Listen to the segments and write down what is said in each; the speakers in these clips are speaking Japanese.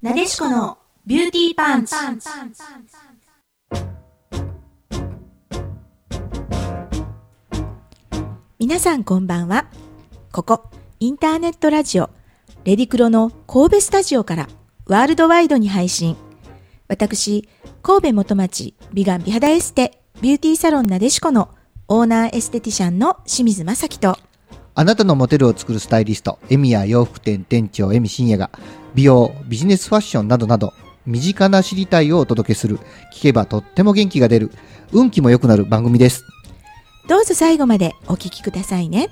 なでしこのビューティーパンチ。皆さんこんばんは。ここ、インターネットラジオ、レディクロの神戸スタジオからワールドワイドに配信。私、神戸元町美顔美肌エステビューティーサロンなでしこのオーナーエステティシャンの清水正樹とあなたのモデルを作るスタイリスト、エミや洋服店店長エミ深也が、美容、ビジネスファッションなどなど、身近な知りたいをお届けする、聞けばとっても元気が出る、運気も良くなる番組です。どうぞ最後までお聞きくださいね。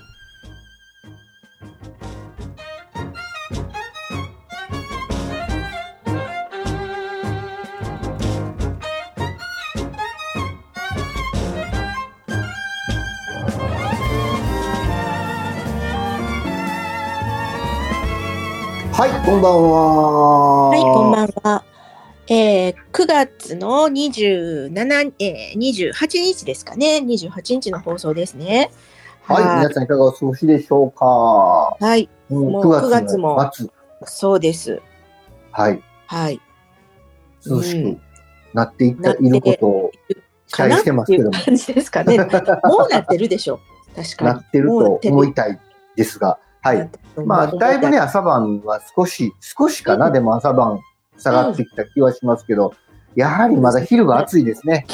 はい、こんばんは。はい、こんばんは。えー、9月の27、えー、28日ですかね。28日の放送ですね。はい、はい皆さんいかがお過ごしでしょうか。はい、うんもう9 9月もの末。そうです。はい、はい。涼しくうんなっていった、なっていることを期待してますけども感じですかね。もうなってるでしょ。確かに。なってると思いたいですが、はい。まあ、だいぶね、朝晩は少し、少しかな、うんでも朝晩下がってきた気はしますけど、やはりまだ昼が暑いですね。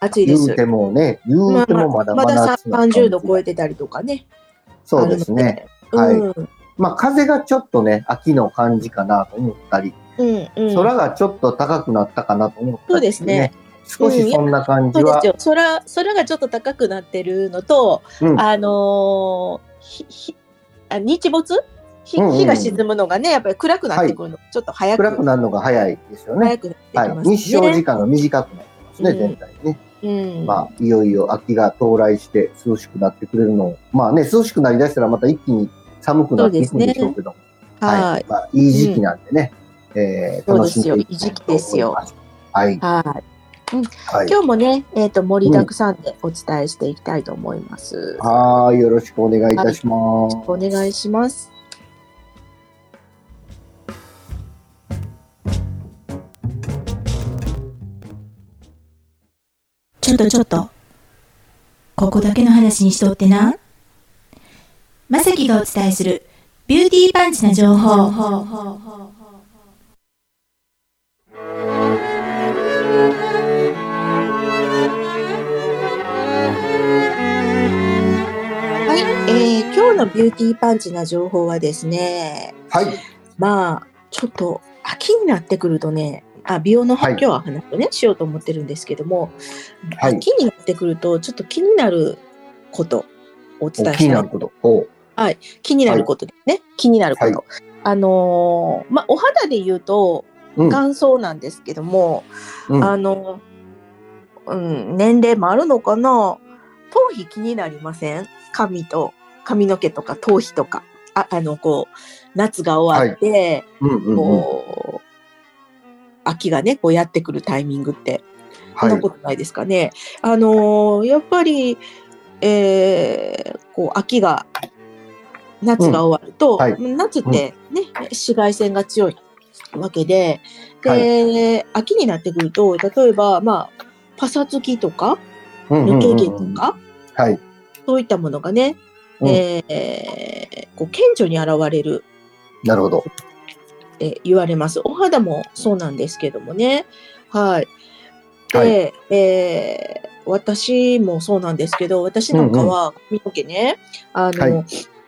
暑いです言う。てもね、言まうてもまだまだ真夏な感じ30度超えてたりとかね。そうですね。はいまあ、風がちょっとね、秋の感じかなと思ったり、うん。空がちょっと高くなったかなと思ったり、そうですね。少しそんな感じはそうです。よ。空、空がちょっと高くなってるのと、うんあのーひ、ひ、あ日没？日うんうん日が沈むのがね、やっぱり暗くなってくるの、ちょっと早く、暗くなるのが早いですよね。早くなってきはいます。ね。日照時間が短くなってますね、うん全体にね。うん。まあ、いよいよ秋が到来して涼しくなってくれるのを、まあね、涼しくなりだしたらまた一気に寒くなっていくんでしょうけども、はい。まあ、いい時期なんでね、えーそう楽しんですよでいきたいと思います。はい。はい。はい。今日もね、えっ、と、盛りだくさんでお伝えしていきたいと思います。はい。よろしくお願いいたします。お願いします。ちょっとちょっと。ここだけの話にしとってな。まさきがお伝えするビューティーパンチな情報。ビューティーパンチな情報はですね、はい。まあ、ちょっと秋になってくるとね、あ美容のはい今日は話をね、しようと思ってるんですけども、はい。秋になってくると、ちょっと気になることをお伝えしたにないること。お。気になることですね。気になること。はあのーまあ、お肌で言うと、うん。乾燥なんですけども、うん。あの、うん、年齢もあるのかな？頭皮気になりません？髪と、髪の毛とか頭皮とか。ああの、こう、夏が終わって、うんうんうん。こう、秋がね、こうやってくるタイミングって、そんは。ないことないですかね。あのーやっぱり、えーこう、秋が、夏が終わると、うんはい夏ってね、紫外線が強いわけで、で、秋になってくると、例えば、まあ、パサつきとか、抜け毛とか、はい。そういったものがね、うんえーこう顕著に現れるなるほど。って言われます。お肌もそうなんですけどもね。はい。で、はいえー私もそうなんですけど、私なんかは髪の毛ね、あの、は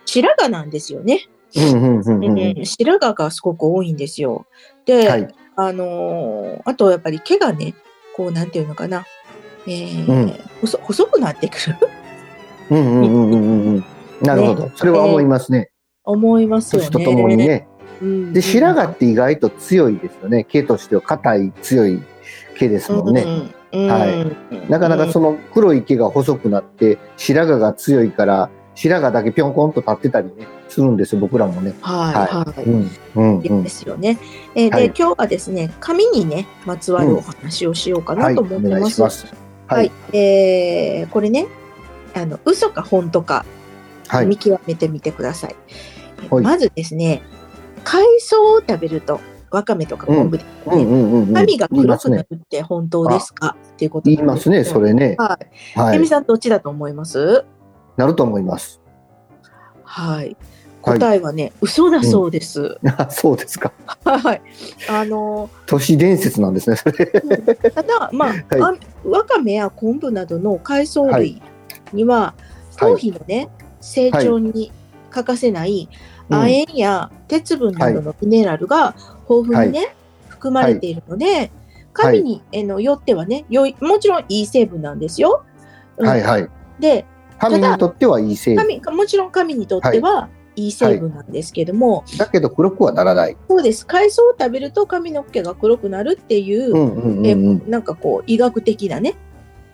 白髪なんですよね。うんうんうんうんうん白髪がすごく多いんですよ。で、はい。あのーあとやっぱり毛がね、こうなんていうのかな、えーうん細細くなってくるうんうんうんうんうんうん。なるほど。それは思いますね。思いますよね。年とともにね。うん。で、白髪って意外と強いですよね。毛としては硬い強い毛ですもんね。うんうんはいなかなかその黒い毛が細くなって白髪が強いから白髪だけぴょんこんと立ってたりねするんですよ僕らもね。はい、はい。うんうんうんで。すよね。えーで、はい今日はですね、髪にね、まつわるお話をしようかはないと思おってます。願いします。ははいい。えーこれね、あの、嘘か本当か、はい見極めてみてください。はいまずですね、海藻を食べるとわかめとか昆布で、うんうんうんうん。髪が黒くなる。って本当ですか？っていうこと言いますね、それね。はい。はい。エミさんどっちだと思います？なると思います。はい。はい答えはね、嘘だそうです。あそうですか。はい。あの、都市伝説なんですね、それ。ただ、まあ、あわかめや昆布などの海藻は類には、頭皮のね、成長に欠かせない亜鉛や鉄分などのミネラルが豊富にね、含まれているので、髪に、えのよってはね、良い、もちろんいい成分なんですよ。うんはいはい。で、髪にとってはいい成分。髪、もちろん髪にとってはいい成分なんですけども、だけど黒くはならない。そうです。海藻を食べると髪の毛が黒くなるっていう、えうん。なんかこう、医学的なね、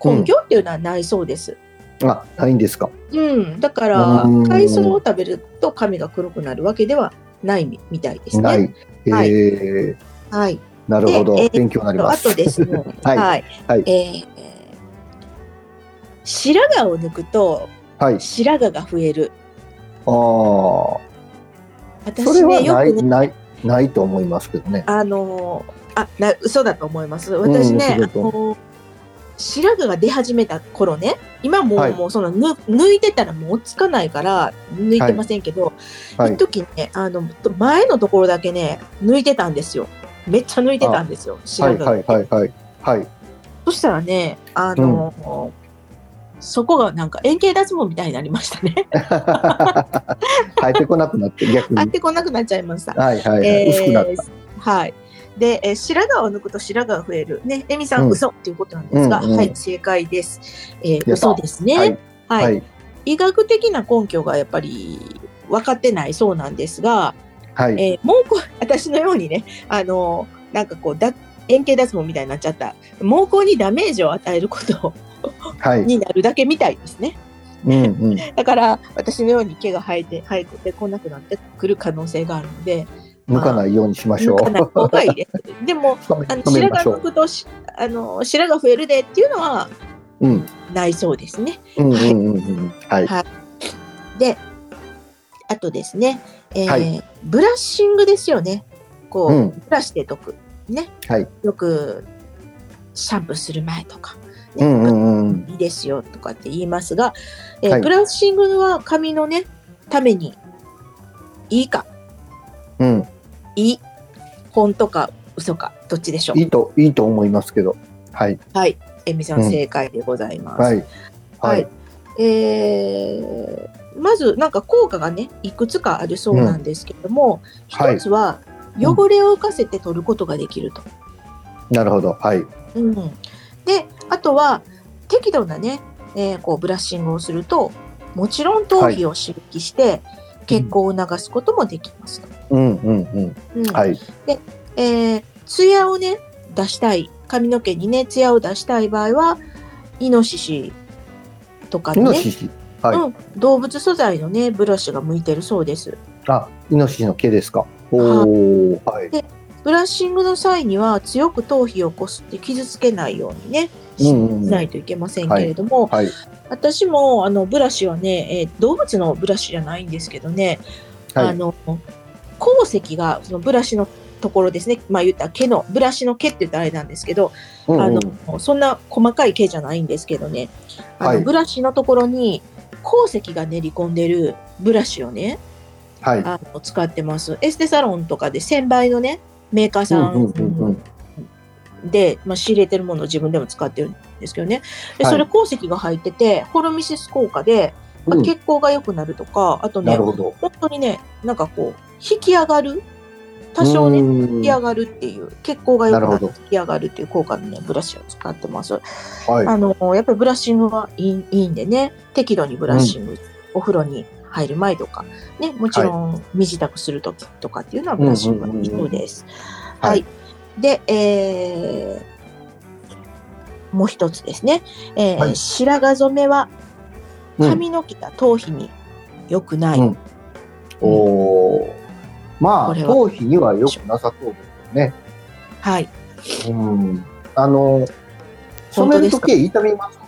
根拠っていうのはないそうです。あ、ないんですか？うん。だからうん、海藻を食べると髪が黒くなるわけではないみみたいですなね。い。はいえー、はい。なるほどでえ。ー勉強になりまあす。とですね、は いはい。はいえー白髪を抜くとはい。白髪が増える。ああ。そ私ね、れはない、よくね、ない、ないと思いますけどね。あのーあ、な、嘘だと思います。私ね、うんあのー白髪が出始めた頃ね、今もう、はいもうそのぬ抜いてたらもう落ち着かないから抜いてませんけど、はい一。時ね、あの、前のところだけね、抜いてたんですよ。めっちゃ抜いてたんですよ、はい白髪。はいはいはい。はい。そしたらね、あのーそこがなんか円形脱毛みたいになりましたね。生えてこなくなって逆に。あってこなくなっちゃいました。はいはいはい。えー薄くなった。はい。で、えー白髪を抜くと白髪が増える。ね、エミさん、うん嘘っていうことなんですが、うんうんはい、正解です。えー嘘ですね。ははいい。はい。医学的な根拠がやっぱり分かってないそうなんですが、はい。えー毛根、私のようにね、あのーなんかこう、だ円形脱毛みたいになっちゃった。毛根にダメージを与えることはい。になるだけみたいですね。うんうん。だから、私のように毛が生えて、生えてこなくなってくる可能性があるので、抜かないようにしましょう。抜かない方がいいです。でも、あの白髪ましょう。抜くとしあの白髪増えるでっていうのはうん。ないそうですね。うんうんうんうん。はい。で、あとですね、えーはいブラッシングですよね。こう、うんブラシで解く。ね。はいよく、シャンプーする前とか、ねうんうんうん。いいですよとかって言いますが、えーはいブラッシングは髪のね、ためにいいか、うん。いい、本当か嘘か、どっちでしょう？い。いと、いいと思いますけど。はい。はい。えみさんうん正解でございます。はい。ははいい。えーまずなんか効果がねいくつかあるそうなんですけども、はい一つは汚れを浮かせて取ることができると。なるほど。はい。うんであとは適度なね、えーこうブラッシングをするともちろん頭皮を刺激して血行を促すこともできますと。うんうんうん。うんはい。えー、ツヤをね出したい髪の毛にねツヤを出したい場合はイノシシとかねノシシ。はい。うん、動物素材のねブラシが向いてるそうです。あ、イノシシの毛ですか？おお。はい。ブラッシングの際には強く頭皮をこすって傷つけないようにねしないといけませんけれども、はい。私もあのブラシはね、えー動物のブラシじゃないんですけどね、はいあの鉱石がそのブラシのところですねまあ言ったら毛のブラシの毛って言ったらあれなんですけど、うんうんあのそんな細かい毛じゃないんですけどねあの、はいブラシのところに鉱石が練り込んでるブラシをねはい。あの使ってます。エステサロンとかで1000倍のね、メーカーさうんうんうんんで、まあ、仕入れてるものを自分でも使ってるんですけどね。で、はいそれ鉱石が入ってて、ホルミシス効果で、まあうん血行が良くなるとか、あとねなる、ほど。本当にね、なんかこう、引き上がる？多少ね、ね引き上がるっていう、血行が良くなって引き上がるっていう効果のね、ブラシを使ってます。はい。あの、やっぱりブラッシングはいいいいんでね、適度にブラッシング、お風呂に入る前とか、ね、もちろん身支度するときとかっていうのはブラッシングがいいそうです。はいはい。で、えー、もう一つですね。えーはい白髪染めはうん髪の毛が頭皮に良くない。うんおお。まあ、頭皮には良くなさそうですよね。はい。うん。あの、染めるとき痛みます。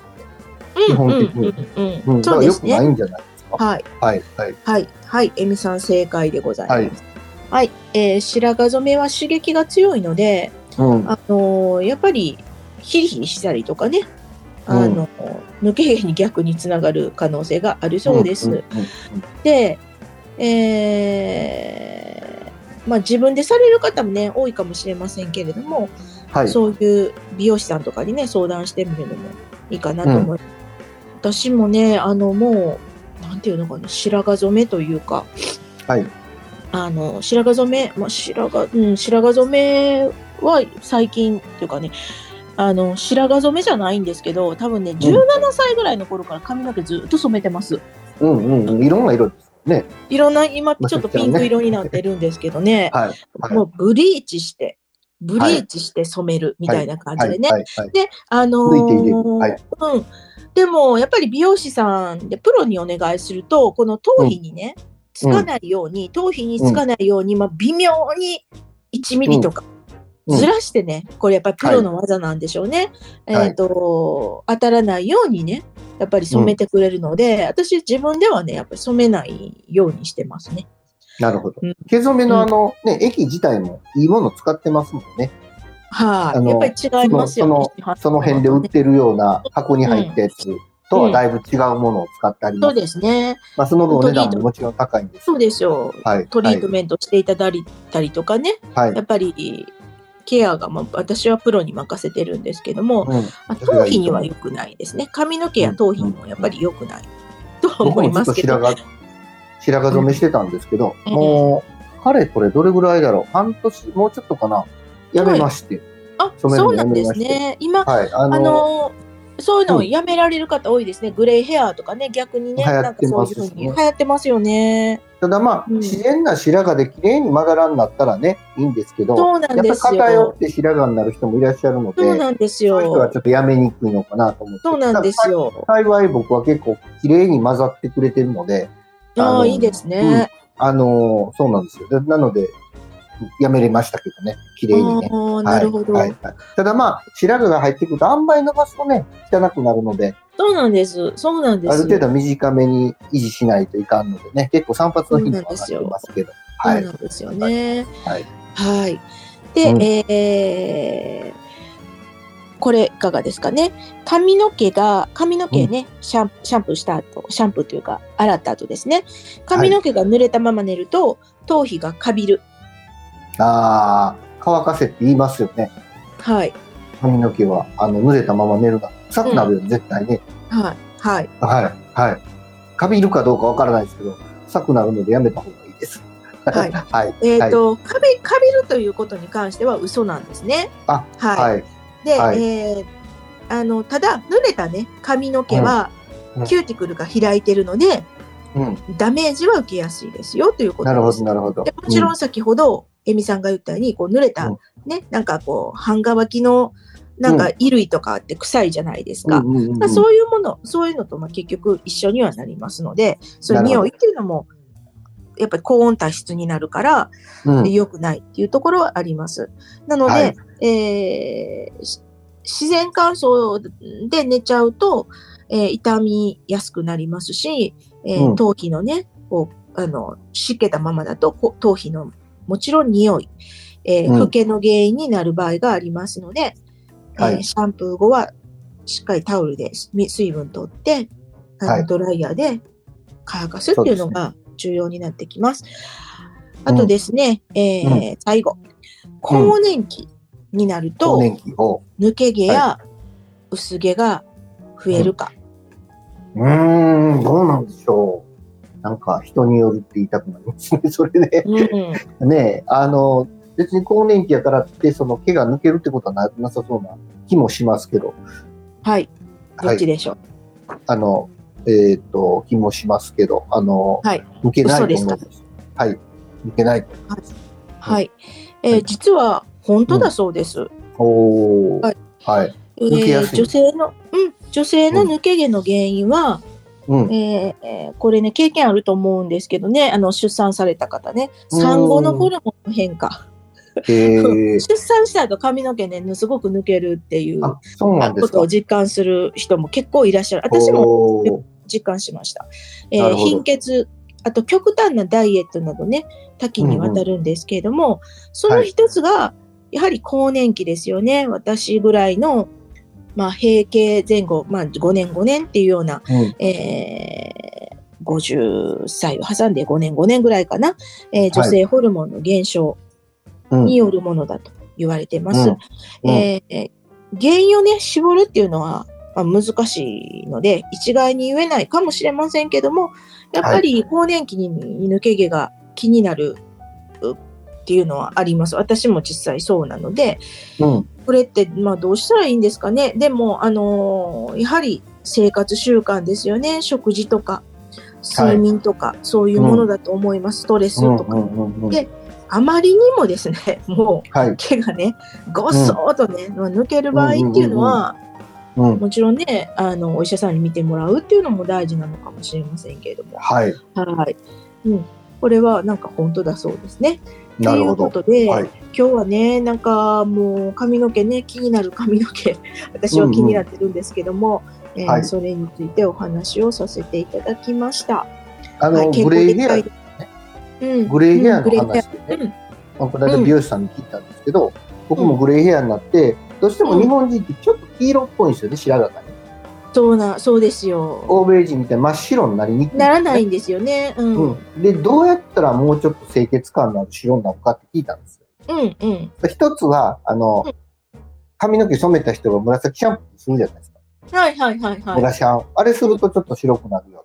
基本的にうんうんうんうん。だから良くないね。んじゃないですか？はい。はい。はい。はい。はい。エミさん正解でございます。はい、えー白髪染めは刺激が強いので、うん。あのーやっぱりヒリヒリしたりとかね、あの、抜け毛に逆につながる可能性があるそうです。で、えーまあ、自分でされる方もね、多いかもしれませんけれども、はい。そういう美容師さんとかにね、相談してみるのもいいかなと思います。私もね、あの、もう、なんていうのかな、白髪染めというか、はい。あの、白髪染め、まあ、白髪、うん、白髪染めは最近っていうかね、あの、白髪染めじゃないんですけど、多分ね、17歳ぐらいの頃から髪の毛ずっと染めてます。うんうんうん。いろんな色ですね。いろんな、今ちょっとピンク色になってるんですけどね、はい。はいもうブリーチして、ブリーチして染めるみたいな感じでね。で、あのーうん。でも、やっぱり美容師さんでプロにお願いすると、この頭皮にね、つかないように、頭皮につかないように、まあ、微妙に1ミリとかうんずらしてね、これやっぱりプロの技なんでしょうね。はいえっ、と、当たらないようにね、やっぱり染めてくれるので、私自分ではね、やっぱり染めないようにしてますね。なるほどうん。毛染めのあの、ね、液自体もいいもの使ってますもんね。はい、あのやっぱり違いますよね。その辺で売ってるような箱に入ったやつとはだいぶ違うものを使ってあります。そうですね。まあ、その分お値段ももちろん高いんです。そうですよ。はい。トリートメントしていただいたりとかね、はい。やっぱりケアが、まあ、私はプロに任せてるんですけども、うん。あ頭皮には良くないですね。髪の毛や頭皮にもやっぱり良くないとは思いますけど。と白髪、染めしてたんですけど、うんもう、かれこれどれぐらいだろう？半年、もうちょっとかな？やめまして。あ、染めるのそうなんですね。今、はい。あの、あのそういうのをうんやめられる方多いですね。グレーヘアとかね、逆にね、流行なんかそういうってますしねふうに流行ってますよね。ただまあ、うん自然な白髪で綺麗にまだらになったらね、いいんですけど、そうなんやっぱりですよ。偏って白髪になる人もいらっしゃるので、そうなんですそういう人はよち。ょっとやめにくいのかなと思って。そうなんですよ。幸い僕は結構綺麗に混ざってくれてるので、ああいいですね。あのーそうなんですよ。でなので、やめれましたけどね、綺麗にね。なるほど。はいはいはいただまあ、白髪が入ってくると、あんまり伸ばすとね、汚くなるので、そうなんです。そうなんです。ある程度短めに維持しないといかんのでね、結構散髪の頻度は上がってますけど。そうはい。なんですよね。はい。はい。で、うんえーこれいかがですかね。髪の毛が、髪の毛ね、シャンシャンプーした後、シャンプーというか、洗った後ですね。髪の毛が濡れたまま寝ると、頭皮がかびる。ああ、乾かせって言いますよね。はい。髪の毛は、あの、濡れたまま寝るな。臭くなるよ、絶対ね。はい。はい。はい。はい。カビるかどうかわからないですけど、臭くなるのでやめた方がいいです。はい はい。えっ、と、かび、かびるということに関しては嘘なんですね。あ、はい。はい。で、はいえーあの、ただ、濡れたね、髪の毛は、うんうんキューティクルが開いてるので、うん。ダメージは受けやすいですよということです。なるほど、なるほどで。もちろん先ほど、エミさんが言ったように、こう濡れた、うん。ね、なんかこう、半乾きの、なんか衣類とかって臭いじゃないですか。まあそういうもの、そういうのとまあ結局一緒にはなりますので、そういうなるほど。匂いっていうのも、やっぱり高温多湿になるから、うん。良くないっていうところはあります。なので、はい。えーし自然乾燥で寝ちゃうと、えー傷みやすくなりますし、えーうん。頭皮のね、こう、あの、湿気たままだと、こ頭皮のもちろん匂い、えーうん老けの原因になる場合がありますので、はいえーシャンプー後はしっかりタオルでみ水分取って、ドライヤーで乾かすっていうのが重要になってきます。あうんとですね、えー最後、更年期になると。抜け毛や薄毛が増えるか。うーん、どうなんでしょう。なんか人によるって言いたくなりますね、それで。うん、ねえ、あの、別に更年期やからって、その毛が抜けるってことはななさそうな気もしますけど、はい。どはい、っちでしょう？あの、えっ、と、気もしますけど、あの、はい抜けないと思うんです。はい。抜けないと思います。はい。えーはい実は本当だそうです。おー。はいはい。えー女性の、うん、女性の抜け毛の原因は、うん。えーえーこれね、経験あると思うんですけどね、あの、出産された方ね、うん産後のホルモンの変化。えー、出産した後髪の毛ね、すごく抜けるっていうことを。実感する人も結構いらっしゃる。私も実感しました。えー貧血、あと極端なダイエットなどね、多岐にわたるんですけれども、その一つが、やはり更年期ですよね。私ぐらいの、まあ、閉経前後、まあ、5年5年っていうような、うん。えー、50歳を挟んで5年5年ぐらいかな、えー女性ホルモンの減少うん。によるものだと言われてます。うん。うん。えー原因をね、絞るっていうのは、まあ、難しいので、一概に言えないかもしれませんけども、やっぱり更年期に抜け毛が気になるうっていうのはあります。私も実際そうなので、うん。これって、まあ、どうしたらいいんですかね？でも、あのーやはり生活習慣ですよね。食事とか、睡眠とか、そういうものだと思います。ストレスとか。うんうんうんうんであまりにもですね、もう、はい。毛がね、ごっそーっとね、まあ抜ける場合っていうのは、うん。もちろんね、あの、お医者さんに見てもらうっていうのも大事なのかもしれませんけれども。はい。はい。うん。これはなんか本当だそうですね。なるほどというこ。とで、はい。今日はね、なんかもう髪の毛ね、気になる 髪の毛、私は気になってるんですけども、えーはいそれについてお話をさせていただきました。あの、はいグレーヘア、健康的うん、グレーヘアの話でね、うんまあこの間美容師さんに聞いたんですけど、僕もグレーヘアになって、どうしても日本人ってちょっと黄色っぽいんですよね、白髪がね。そうな、そうですよ。欧米人みたいに真っ白になりにくい。ならないんですよね。うん。う、うんん。で、どうやったらもうちょっと清潔感のある白になるかって聞いたんですよ。うん、うん。一つは、あのうん、髪の毛染めた人が紫シャンプーするじゃないですか。はい、はい、はい、はい。紫シャン。あれするとちょっと白くなるよ。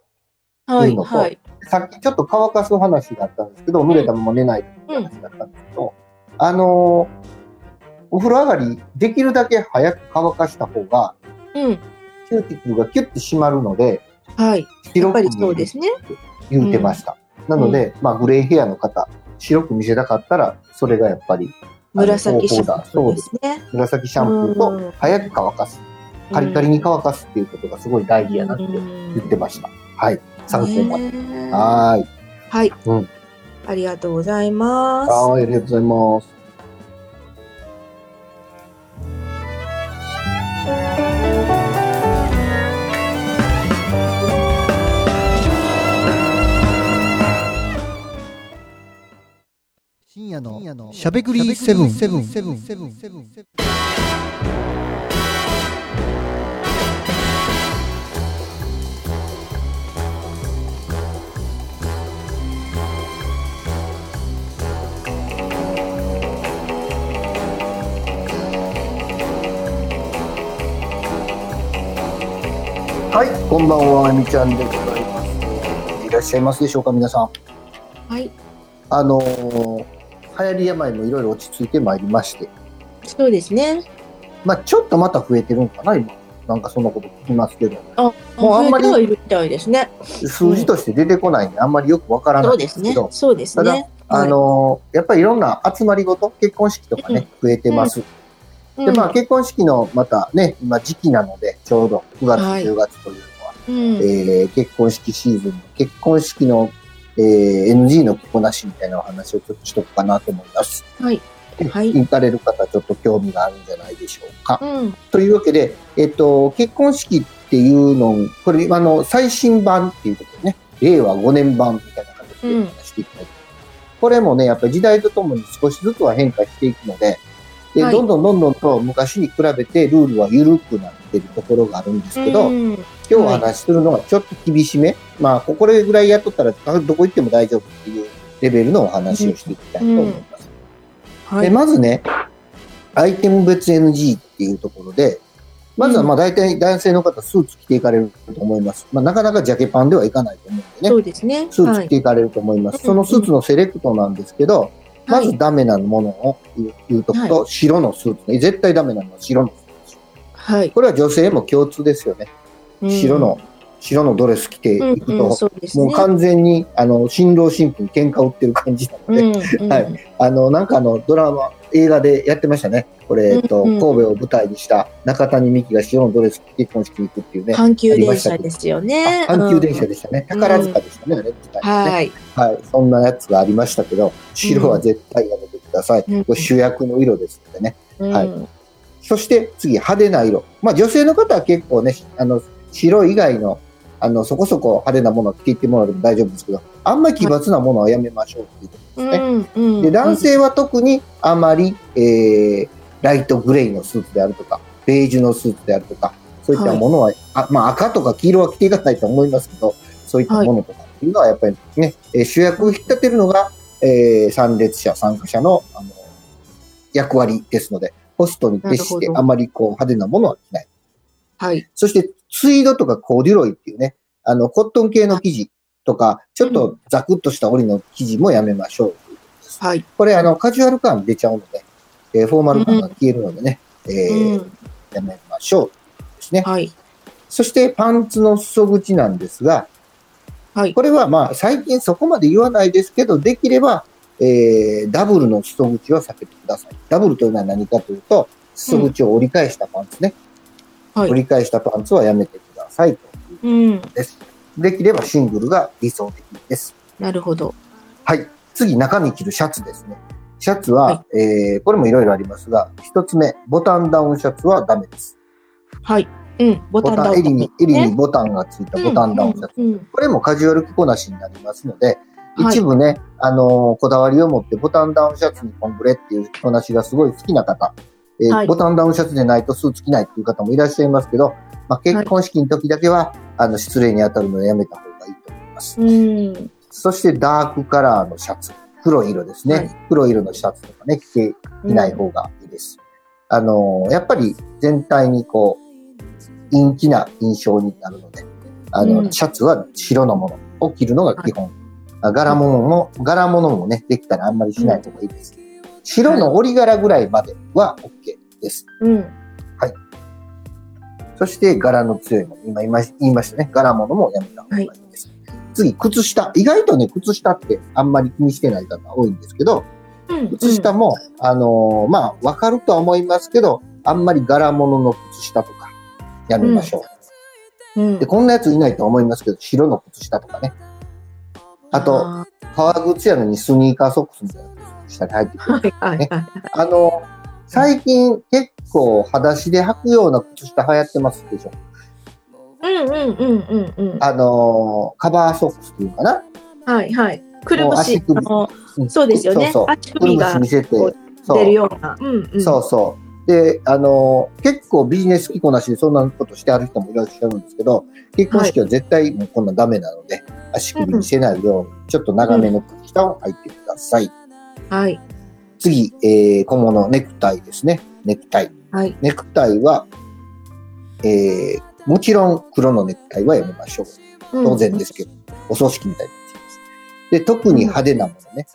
はいい、うのとはい。さっきちょっと乾かす話があったんですけど、濡れたまま寝ないっていう話だったんですけど、あのーお風呂上がり、できるだけ早く乾かした方が、うん。キューティクルがキュッて締まるので、はい。やっぱりそうですね。言うてました。なので、まあ、グレーヘアの方、白く見せたかったら、それがやっぱり、紫シャンプーで。ですすね。紫シャンプーうんと早く乾かす。カリカリに乾かすっていうことがすごい大事やなって言言ってました。はい。参考まで。はい。はい。うんありがとうございます。はありがとうございます。深夜のしゃべくりセブンセブンセブンセブンセブンはい、こんばんは、あみちゃんでございます。いらっしゃいますでしょうか、皆さん。はい。あのー流行り病もいろいろ落ち着いてまいりまして、そうですね。まあちょっとまた増えてるんかな、今。なんかそんなこと聞きますけど、あ、もうあんまりいるみたいですね。数字として出てこないんで、あんまりよくわからないうんですすけど、。そうですただね。あのーやっぱりいろんな集まりごと、結婚式とかね、増えてます。うん、で、まあ結婚式のまたね、今時期なので、ちょうど9月、はい10月というのは、うん、えー結婚式シーズンの結婚式の、えー NG の着こなしみたいなお話をちょっとしとくかなと思います。はい。ではい行かれる方ちょっと興味があるんじゃないでしょうか。うん。というわけで、えっと、結婚式っていうの、これ、あの、最新版っていうことでね、令和5年版みたいな形でお話していきたいと思います。これもね、やっぱり時代とともに少しずつは変化していくので、で、はいどんどんどんどんと昔に比べてルールは緩くなっているところがあるんですけど、うん今日お話しするのはちょっと厳しめ。まあ、ここれぐらいやっとったら、あどこ行っても大丈夫っていうレベルのお話をしていきたいと思います。で、はい。まずね、アイテム別 NG っていうところで、まずはまあ大体男性の方スーツ着ていかれると思います。まあなかなかジャケパンではいかないと思うんでね。そうですね。スーツはい。着ていかれると思います。うんそのスーツのセレクトなんですけど、まはいずダメなものを言うとくと、白のスーツね。絶対ダメなのは白のスーツ。はい。これは女性も共通ですよね。うん白の、白のドレス着ていくと、うんうん、そうね。もう完全に、あの、新郎新婦に喧嘩売ってる感じなので、うんうん はいあの、なんかあの、ドラマ、映画でやってましたね。これ、えっと、うんうん神戸を舞台にした中谷美紀が白のドレス着て結婚式に行くっていうね。阪急電車ですよね。あ阪急電車で。でしたね。宝塚でしたね、あれ舞台ねはい。はい。そんなやつがありましたけど、白は絶対やめてください。うんこれ主役の色ですのでね。はいうんそして次、派手な色。まあ女性の方は結構ね、あの、白以外のあの、そこそこ派手なものを着ていってもらっても大丈夫ですけど、あんまり奇抜なものはやめましょうっていうことですね。うんうんで、男性は特にあまり、えー、ライトグレーのスーツであるとか、ベージュのスーツであるとか、そういったものは、あまあ赤とか黄色は着ていかないと思いますけど、そういったものとかっていうのはやっぱりね、えー主役を引き立てるのが、えー参列者、参加者のあの役割ですので、ホストに徹してあまりこう派手なものは着ない。はい。そして、ツイードとかコーデュロイっていうね、あの、コットン系の生地とか、ちょっとザクッとした織りの生地もやめましょう。はい。これ、あの、カジュアル感出ちゃうので、えーフォーマル感が消えるのでね、えーうんやめましょうですね。はい。そして、パンツの裾口なんですが、はい。これはまあ、最近そこまで言わないですけど、できれば、えーダブルの裾口は避けてください。ダブルというのは何かというと、裾口を折り返したパンツね。はい折り返したパンツはやめてくださいといううん。です。できればシングルが理想的です。なるほど。はい。次、中に着るシャツですね。シャツは、はえーこれもいろいろありますが、一つ目、ボタンダウンシャツはダメです。はい。うん。ボタンダウン。襟に、襟にねボタンがついたボタンダウンシャツ。うんうんこれもカジュアル着こなしになりますので、はい一部ね、あのーこだわりを持ってボタンダウンシャツにコンブレっていう着こなしがすごい好きな方、えーはいボタンダウンシャツでないとスーツ着ないっていう方もいらっしゃいますけど、まあ、結婚式の時だけは、あの、失礼に当たるのでやめた方がいいと思います。うん。そしてダークカラーのシャツ。黒い色ですね。はい黒い色のシャツとかね、着ていない方がいいです。あのーやっぱり全体にこう、陰気な印象になるので、あの、うんシャツは白のものを着るのが基本。あ柄物も、柄物もね、できたらあんまりしない方がいいです。白の折り柄ぐらいまでは OK です。うん。そして柄の強いもの。今言いまし言いましたね。柄物もやめた方がいいです。次、靴下。意外とね、靴下ってあんまり気にしてない方多いんですけど、うん。靴下も、あのーまあ、わかるとは思いますけど、あんまり柄物の靴下とか、やめましょう。うん。で、こんなやついないと思いますけど、白の靴下とかね。あと、あ革靴やのにスニーカーソックスみたいな靴下に入ってくる。ーはいはいはい。あの、最近結構裸足で履くような靴下流行ってますでしょ。うんうんうんうんうん。あのーカバーソックスっていうのかな。はいはい。くるぶし、あの、んそうですよね。そうそう。足首がくるぶし見せて。出るような。うんうん。そうそう。で、あのー結構ビジネス着こなしでそんなことしてある人もいらっしゃるんですけど、結婚式は絶対もうこんなんダメなので、足首見せないように、ちょっと長めの靴下を履いてください。はい。次、えー、小物、ネクタイですね。ネクタイ。はい。ネクタイは、えー、もちろん黒のネクタイはやめましょう。当然ですけど、お葬式みたいになっちゃいます。で、特に派手なものね。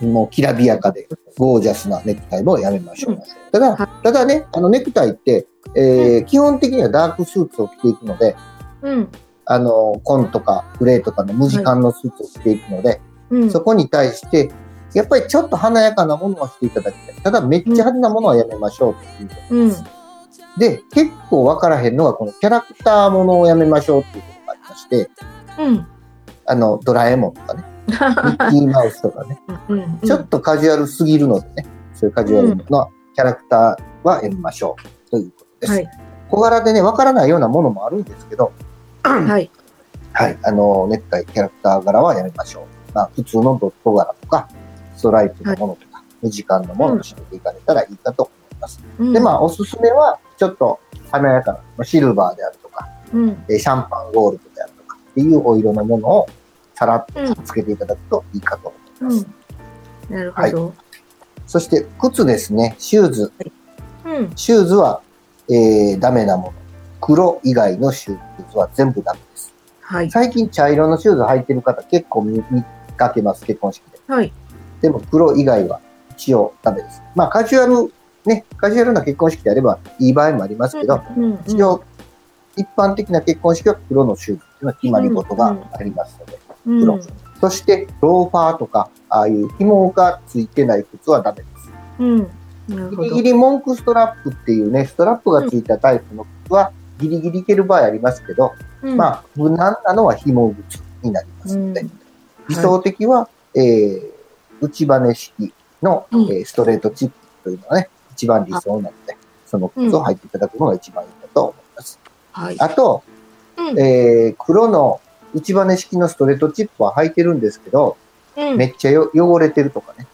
もうきらびやかで、ゴージャスなネクタイもやめましょう。ただ、ただね、あのネクタイって、えー基本的にはダークスーツを着ていくので、うん。あの、紺とかグレーとかの無地感のスーツを着ていくので、うん。そこに対して、やっぱりちょっと華やかなものはしていただきたい。ただ、めっちゃ派手なものはやめましょうっていうことうん。で、結構わからへんのが、このキャラクターものをやめましょうっていうことがありまして、うん。あの、ドラえもんとかね、ミッキーマウスとかね、うん。ちょっとカジュアルすぎるのでね、そういうカジュアルなキャラクターはやめましょうということです。はい。小柄でね、わからないようなものもあるんですけど、はい。はい、あの、ネクタイ、キャラクター柄はやめましょう。まあ、普通のドット柄とか、ストライプのものとか、無時間のものを締めていかれたらいいかと思います。うんで、まあ、おすすめは、ちょっと華やかな、まあシルバーであるとか、うん。えーシャンパンゴールドであるとかっていうお色のものをさらっとつけていただくといいかと思います。なるほど。そして、靴ですね。シューズ。うん。シューズは、えーダメなもの。黒以外のシューズは全部ダメです。はい。最近茶色のシューズ履いてる方結構見見かけます、結婚式で。はい。でも黒以外は一応ダメです。まあカジュアル、ね、カジュアルな結婚式であればいい場合もありますけど、うんうん一応一般的な結婚式は黒のシューズっていうのは決まり事がありますので、うん黒そしてローファーとか、ああいう紐がついてない靴はダメです。うん。ギリギ。リモンクストラップっていうね、ストラップがついたタイプの靴はギリギリいける場合ありますけど、うんまあ、無難なのは紐靴になりますので、うん理想的は、えー、内バネ式の、うんえーストレートチップというのがね、一番理想なので、その靴を履いていただくのが一番いいかと思います。はい。あと、うん。えー黒の内バネ式のストレートチップは履いてるんですけど、うん。めっちゃよ汚れてるとかね。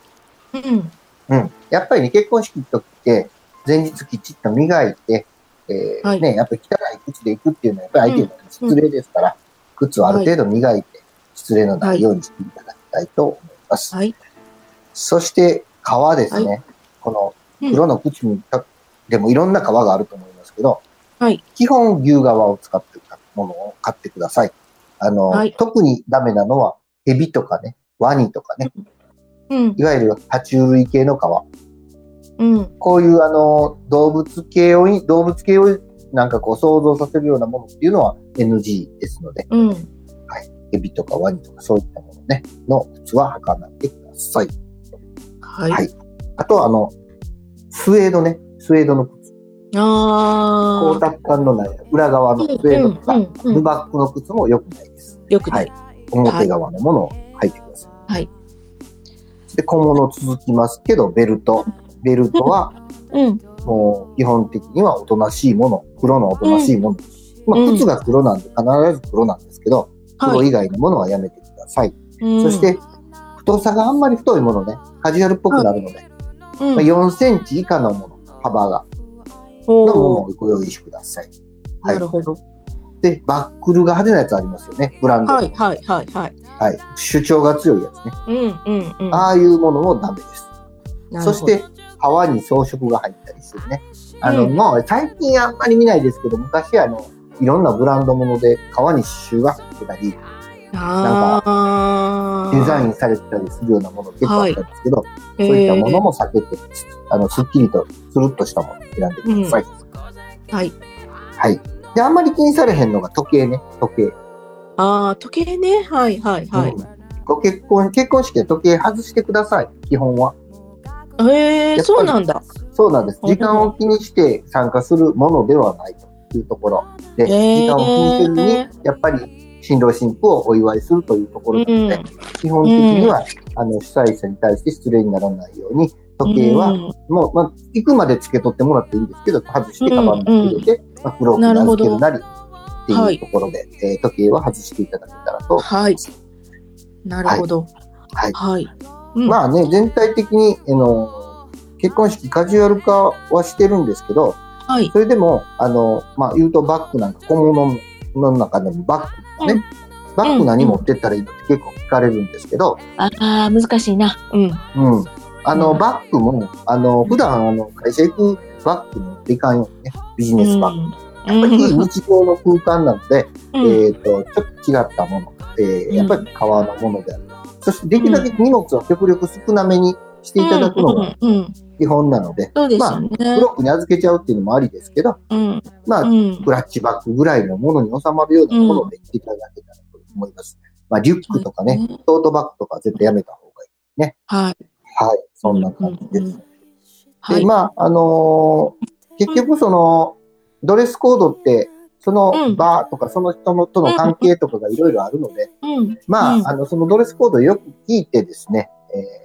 うん。うん。やっぱりね、結婚式の時って、前日きちっと磨いて、えーはいね、やっぱり汚い靴で行くっていうのは、やっぱり相手にとって失礼ですから、靴をある程度磨いて、失礼のないようにしていただきたいと思います。はい。そして、革ですね。この黒の靴にた、でもいろんな革があると思いますけど、はい。基本牛革を使ってたものを買ってください。あの、はい特にダメなのは、エビとかね、ワニとかね、うん。いわゆる爬虫類系の革。うん。こういうあの、動物系を、動物系をなんかこう想像させるようなものっていうのは NG ですので、うん。エビとかワニとかそういったものね、の靴は履かないでください。はい。はいあとはあの、スウェードね、スウェードの靴。あ光沢感のない裏側のスウェードとか、うん。ルバックの靴も良くないです。よくない。表側のものを履いてください。はい。で、小物続きますけど、ベルト。ベルトは、うん。もう基本的にはおとなしいもの、黒のおとなしいもの。まうんあ、靴が黒なんで必ず黒なんですけど、黒はい。以外のものはやめてください。うんそし、て、太さがあんまり太いものね、カジュアルっぽくなるので、うんまあ、4センチ以下のもの、幅が、のものおをご用意してください。ーなるほど。で、バックルが派手なやつありますよね、ブランド。はい、はい、はい、はい。はい。主張が強いやつね。うん、うん、うん。ああいうものもダメです。そし、て、革に装飾が入ったりするね。あの、うんもう最近あんまり見ないですけど、昔あの、いろんなブランドもので革に刺繍が入ってたり、あデザイン、ンされてたりするようなもの結構あったんですけど、そそういったものも避けて、あの、すっきりと、つるっとしたものを選んでください。はい。はい。で、あんまり気にされへんのが時計ね、時計。ああ、時計ね。はい、はい、はいうん。ご結婚、結婚式で時計外してください、基本は。へえ、りそうなんだ。そうなんです。うん時間を気にして参加するものではないというところで、時間を気にせずに、やっぱり新郎新婦をお祝いするというところなので、うん基本的には、あの主催者に対して失礼にならないように、時計は、うんもう、まあ、行くまでつけとってもらっていいんですけど、外してカバンに入れて、まあ、フロークに預けるなりっていうところで、えー時計は外していただけたらと。はい。なるほど。はい。はい。うんまあね、全体的に、あの、結婚式カジュアル化はしてるんですけど、はい。それでも、あの、まあ、言うとバッグなんか小物の中でもバッグとかね、バッグ何持ってったらいいのって結構聞かれるんですけど、ああ、難しいな。うん。うん。あの、うんバッグも、あの、普段、あの、会社行くバッグ持っていかんようにね、ビジネスバッグ。うんやっぱり日常の空間なので、うんえっ、と、ちょっと違ったもの、えーやっぱり革のものである。そして、できるだけ荷物は極力少なめにしていただくのが基本なので、まあ。ブロックに預けちゃうっていうのもありですけど、うん。まあう、ん。クラッチバッグぐらいのものに収まるようなものでしていただけたらと思います。まあ、リュックとかね、うんトートバッグとか絶対やめた方がいい。はい。はい、そんな感じです。うんうんはで、い。まあ、あのー結局その、ドレスコードって、そのうん場とかその人のとの関係とかがいろいろあるので、うん。まあ、うんあの、そのドレスコードをよく聞いてですね、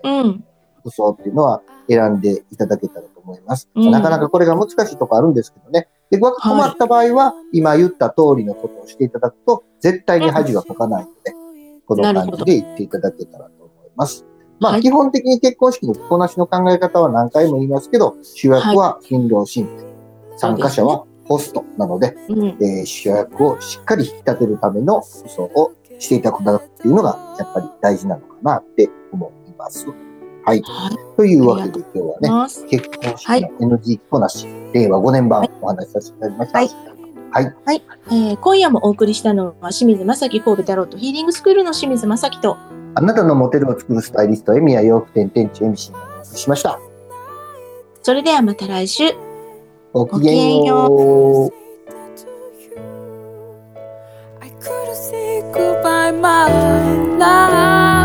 えーうん。服装っていうのは選んでいただけたらと思います。うんなかなかこれが難しいとこあるんですけどね。で、ご困った場合は、今言った通りのことをしていただくと、絶対に恥はかかないので、この感じで言っていただけたらと思います。まあ、はい基本的に結婚式の着こなしの考え方は何回も言いますけど、主役は新郎新婦、参加者はホストなので、うん。えー主役をしっかり引き立てるための服装をしていただくっていうのが、やっぱり大事なのかなって思います。はい。はい。というわけで今日はね。結婚式の NG 着こなし、令和5年版お話しさせていただきました。はいはい。えー今夜もお送りしたのは清水正樹神戸タロットヒーリングスクールの清水正樹と、あなたのモテルを作るスタイリスト、エミヤ洋服店店長 MC にお話ししました。それではまた来週。ごきげんごきげんよう。I couldn't say goodbye my life.